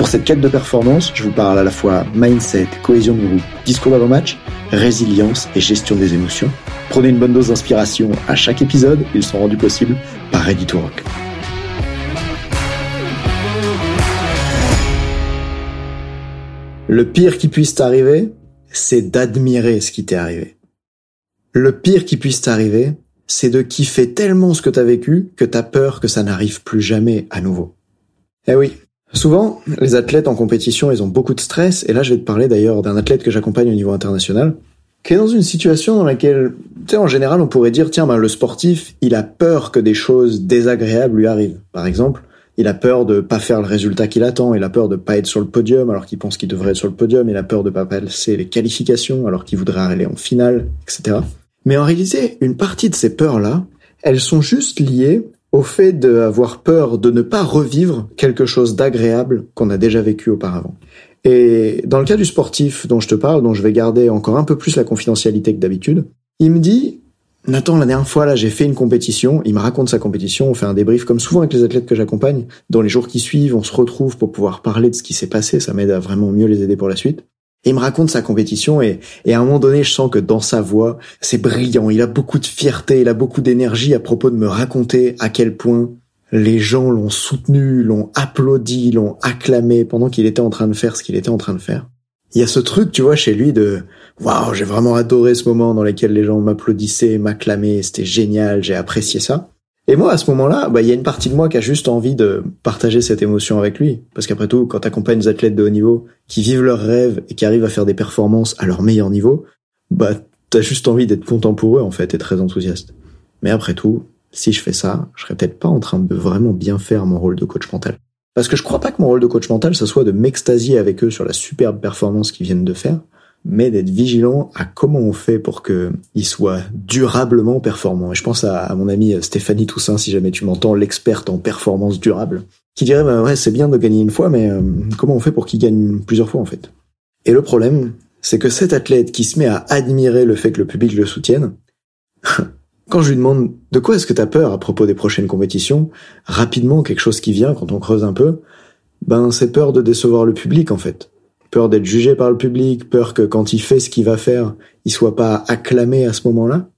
Pour cette quête de performance, je vous parle à la fois mindset, cohésion de groupe, discours d'avant-match, résilience et gestion des émotions. Prenez une bonne dose d'inspiration à chaque épisode, ils sont rendus possibles par Ready to Rock. Le pire qui puisse t'arriver, c'est d'admirer ce qui t'est arrivé. Le pire qui puisse t'arriver, c'est de kiffer tellement ce que t'as vécu que t'as peur que ça n'arrive plus jamais à nouveau. Eh oui, Souvent, les athlètes en compétition, ils ont beaucoup de stress, et là je vais te parler d'ailleurs d'un athlète que j'accompagne au niveau international, qui est dans une situation dans laquelle, tu sais, en général, on pourrait dire, tiens, ben, le sportif, il a peur que des choses désagréables lui arrivent. Par exemple, il a peur de pas faire le résultat qu'il attend, il a peur de pas être sur le podium alors qu'il pense qu'il devrait être sur le podium, il a peur de pas passer les qualifications alors qu'il voudrait aller en finale, etc. Mais en réalité, une partie de ces peurs-là, elles sont juste liées au fait d'avoir peur de ne pas revivre quelque chose d'agréable qu'on a déjà vécu auparavant. Et dans le cas du sportif dont je te parle, dont je vais garder encore un peu plus la confidentialité que d'habitude, il me dit, Nathan, la dernière fois, là, j'ai fait une compétition, il me raconte sa compétition, on fait un débrief comme souvent avec les athlètes que j'accompagne. Dans les jours qui suivent, on se retrouve pour pouvoir parler de ce qui s'est passé, ça m'aide à vraiment mieux les aider pour la suite. Il me raconte sa compétition et, et, à un moment donné, je sens que dans sa voix, c'est brillant. Il a beaucoup de fierté, il a beaucoup d'énergie à propos de me raconter à quel point les gens l'ont soutenu, l'ont applaudi, l'ont acclamé pendant qu'il était en train de faire ce qu'il était en train de faire. Il y a ce truc, tu vois, chez lui de waouh, j'ai vraiment adoré ce moment dans lequel les gens m'applaudissaient, m'acclamaient, c'était génial, j'ai apprécié ça. Et moi, à ce moment-là, bah, il y a une partie de moi qui a juste envie de partager cette émotion avec lui. Parce qu'après tout, quand t'accompagnes des athlètes de haut niveau qui vivent leurs rêves et qui arrivent à faire des performances à leur meilleur niveau, bah, t'as juste envie d'être content pour eux, en fait, et très enthousiaste. Mais après tout, si je fais ça, je serais peut-être pas en train de vraiment bien faire mon rôle de coach mental. Parce que je crois pas que mon rôle de coach mental, ça soit de m'extasier avec eux sur la superbe performance qu'ils viennent de faire, mais d'être vigilant à comment on fait pour qu'il soit durablement performant. Et je pense à, mon amie Stéphanie Toussaint, si jamais tu m'entends, l'experte en performance durable, qui dirait bah ouais c'est bien de gagner une fois, mais euh, comment on fait pour qu'il gagne plusieurs fois en fait? Et le problème, c'est que cet athlète qui se met à admirer le fait que le public le soutienne, quand je lui demande de quoi est-ce que t'as peur à propos des prochaines compétitions, rapidement quelque chose qui vient quand on creuse un peu, ben c'est peur de décevoir le public en fait peur d'être jugé par le public, peur que quand il fait ce qu'il va faire, il soit pas acclamé à ce moment-là.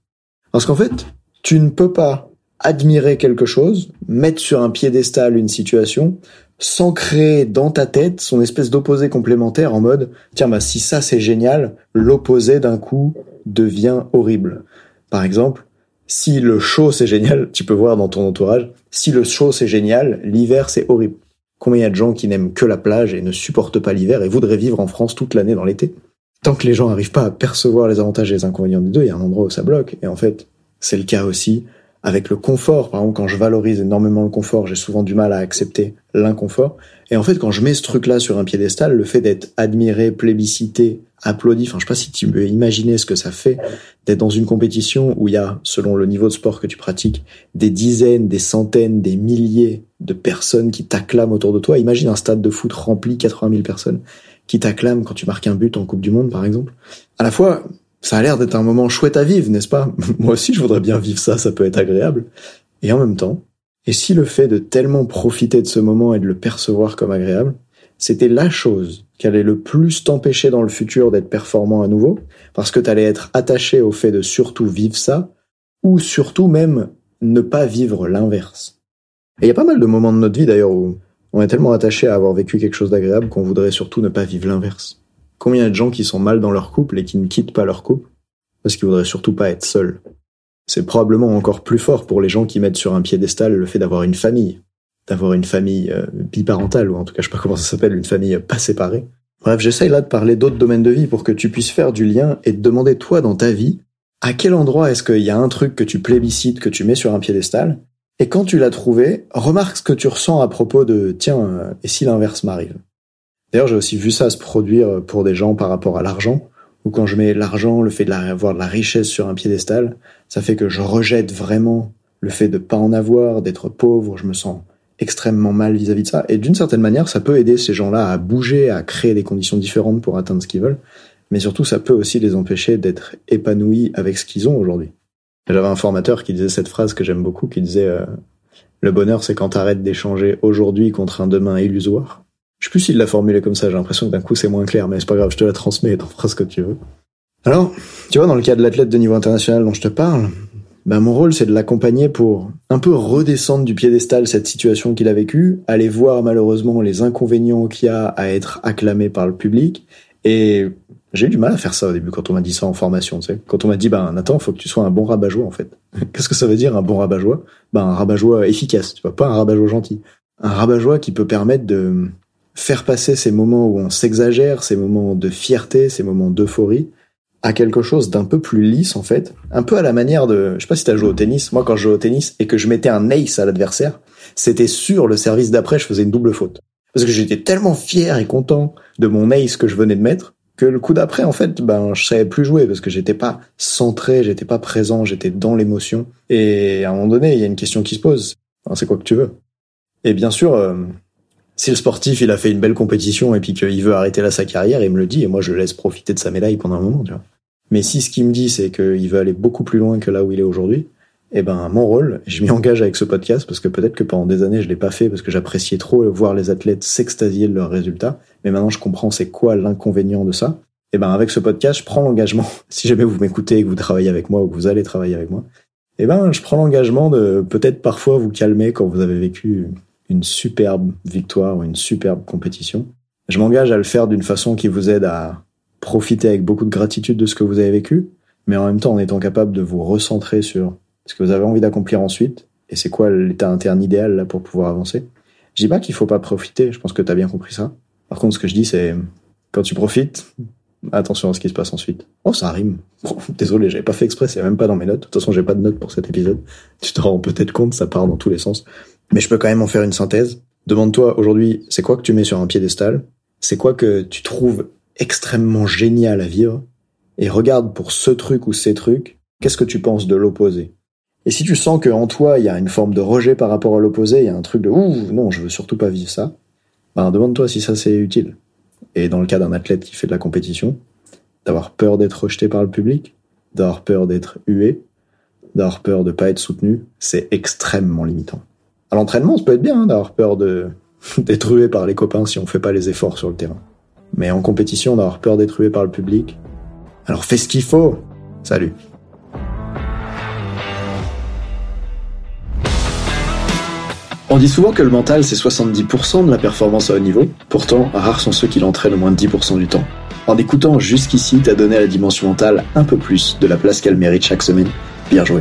Parce qu'en fait, tu ne peux pas admirer quelque chose, mettre sur un piédestal une situation, s'ancrer dans ta tête son espèce d'opposé complémentaire en mode tiens bah si ça c'est génial, l'opposé d'un coup devient horrible. Par exemple, si le chaud c'est génial, tu peux voir dans ton entourage, si le chaud c'est génial, l'hiver c'est horrible. Combien il y a de gens qui n'aiment que la plage et ne supportent pas l'hiver et voudraient vivre en France toute l'année dans l'été? Tant que les gens n'arrivent pas à percevoir les avantages et les inconvénients des deux, il y a un endroit où ça bloque. Et en fait, c'est le cas aussi avec le confort. Par exemple, quand je valorise énormément le confort, j'ai souvent du mal à accepter l'inconfort. Et en fait, quand je mets ce truc-là sur un piédestal, le fait d'être admiré, plébiscité, applaudi, enfin, je sais pas si tu peux imaginer ce que ça fait d'être dans une compétition où il y a, selon le niveau de sport que tu pratiques, des dizaines, des centaines, des milliers de personnes qui t'acclament autour de toi. Imagine un stade de foot rempli, 80 000 personnes qui t'acclament quand tu marques un but en Coupe du Monde, par exemple. À la fois, ça a l'air d'être un moment chouette à vivre, n'est-ce pas? Moi aussi, je voudrais bien vivre ça, ça peut être agréable. Et en même temps, et si le fait de tellement profiter de ce moment et de le percevoir comme agréable, c'était la chose qui allait le plus t'empêcher dans le futur d'être performant à nouveau, parce que t'allais être attaché au fait de surtout vivre ça, ou surtout même ne pas vivre l'inverse. Et il y a pas mal de moments de notre vie d'ailleurs où on est tellement attaché à avoir vécu quelque chose d'agréable qu'on voudrait surtout ne pas vivre l'inverse. Combien de gens qui sont mal dans leur couple et qui ne quittent pas leur couple parce qu'ils voudraient surtout pas être seuls. C'est probablement encore plus fort pour les gens qui mettent sur un piédestal le fait d'avoir une famille, d'avoir une famille euh, biparentale, ou en tout cas je sais pas comment ça s'appelle, une famille pas séparée. Bref, j'essaye là de parler d'autres domaines de vie pour que tu puisses faire du lien et te demander toi dans ta vie, à quel endroit est-ce qu'il y a un truc que tu plébiscites, que tu mets sur un piédestal, et quand tu l'as trouvé, remarque ce que tu ressens à propos de tiens, euh, et si l'inverse m'arrive? D'ailleurs, j'ai aussi vu ça se produire pour des gens par rapport à l'argent, ou quand je mets l'argent, le fait d'avoir de la richesse sur un piédestal, ça fait que je rejette vraiment le fait de pas en avoir, d'être pauvre, je me sens extrêmement mal vis-à-vis de ça. Et d'une certaine manière, ça peut aider ces gens-là à bouger, à créer des conditions différentes pour atteindre ce qu'ils veulent. Mais surtout, ça peut aussi les empêcher d'être épanouis avec ce qu'ils ont aujourd'hui. J'avais un formateur qui disait cette phrase que j'aime beaucoup, qui disait euh, Le bonheur, c'est quand t'arrêtes d'échanger aujourd'hui contre un demain illusoire. Je sais plus s'il l'a formulé comme ça, j'ai l'impression que d'un coup c'est moins clair, mais c'est pas grave, je te la transmets et t'en feras ce que tu veux. Alors, tu vois, dans le cas de l'athlète de niveau international dont je te parle, ben mon rôle c'est de l'accompagner pour un peu redescendre du piédestal cette situation qu'il a vécue, aller voir malheureusement les inconvénients qu'il y a à être acclamé par le public, et j'ai eu du mal à faire ça au début quand on m'a dit ça en formation, tu sais. Quand on m'a dit, ben Nathan, faut que tu sois un bon rabat-joie en fait. Qu'est-ce que ça veut dire un bon rabat-joie? Ben un rabat-joie efficace, tu vois, pas un rabat-joie gentil. Un rabat-joie qui peut permettre de faire passer ces moments où on s'exagère, ces moments de fierté, ces moments d'euphorie, à quelque chose d'un peu plus lisse en fait, un peu à la manière de, je sais pas si t'as joué au tennis, moi quand je jouais au tennis et que je mettais un ace à l'adversaire, c'était sûr le service d'après je faisais une double faute. Parce que j'étais tellement fier et content de mon ace que je venais de mettre, que le coup d'après en fait, ben je savais plus jouer parce que j'étais pas centré, j'étais pas présent, j'étais dans l'émotion. Et à un moment donné, il y a une question qui se pose, c'est quoi que tu veux Et bien sûr, euh, si le sportif il a fait une belle compétition et puis qu'il veut arrêter là sa carrière, il me le dit et moi je laisse profiter de sa médaille pendant un moment, tu vois. Mais si ce qu'il me dit c'est qu'il veut aller beaucoup plus loin que là où il est aujourd'hui, eh ben mon rôle, je m'y engage avec ce podcast parce que peut-être que pendant des années je l'ai pas fait parce que j'appréciais trop voir les athlètes s'extasier de leurs résultats, mais maintenant je comprends c'est quoi l'inconvénient de ça. Eh ben avec ce podcast, je prends l'engagement, si jamais vous m'écoutez et que vous travaillez avec moi ou que vous allez travailler avec moi, eh ben je prends l'engagement de peut-être parfois vous calmer quand vous avez vécu une superbe victoire ou une superbe compétition. Je m'engage à le faire d'une façon qui vous aide à profiter avec beaucoup de gratitude de ce que vous avez vécu, mais en même temps en étant capable de vous recentrer sur ce que vous avez envie d'accomplir ensuite et c'est quoi l'état interne idéal là pour pouvoir avancer. Je dis pas qu'il faut pas profiter, je pense que tu as bien compris ça. Par contre, ce que je dis c'est quand tu profites, attention à ce qui se passe ensuite. Oh, ça rime. désolé, j'avais pas fait exprès, c'est même pas dans mes notes. De toute façon, j'ai pas de notes pour cet épisode. Tu te rends peut-être compte, ça part dans tous les sens mais je peux quand même en faire une synthèse. Demande-toi aujourd'hui, c'est quoi que tu mets sur un piédestal? C'est quoi que tu trouves extrêmement génial à vivre? Et regarde pour ce truc ou ces trucs, qu'est-ce que tu penses de l'opposé? Et si tu sens que en toi, il y a une forme de rejet par rapport à l'opposé, il y a un truc de ouh, non, je veux surtout pas vivre ça, ben demande-toi si ça c'est utile. Et dans le cas d'un athlète qui fait de la compétition, d'avoir peur d'être rejeté par le public, d'avoir peur d'être hué, d'avoir peur de pas être soutenu, c'est extrêmement limitant. À l'entraînement, ça peut être bien hein, d'avoir peur de d'être rué par les copains si on fait pas les efforts sur le terrain. Mais en compétition, d'avoir peur d'être rué par le public. Alors fais ce qu'il faut. Salut. On dit souvent que le mental c'est 70% de la performance à haut niveau, pourtant rares sont ceux qui l'entraînent au moins de 10% du temps. En écoutant jusqu'ici, t'as donné à la dimension mentale un peu plus de la place qu'elle mérite chaque semaine. Bien joué.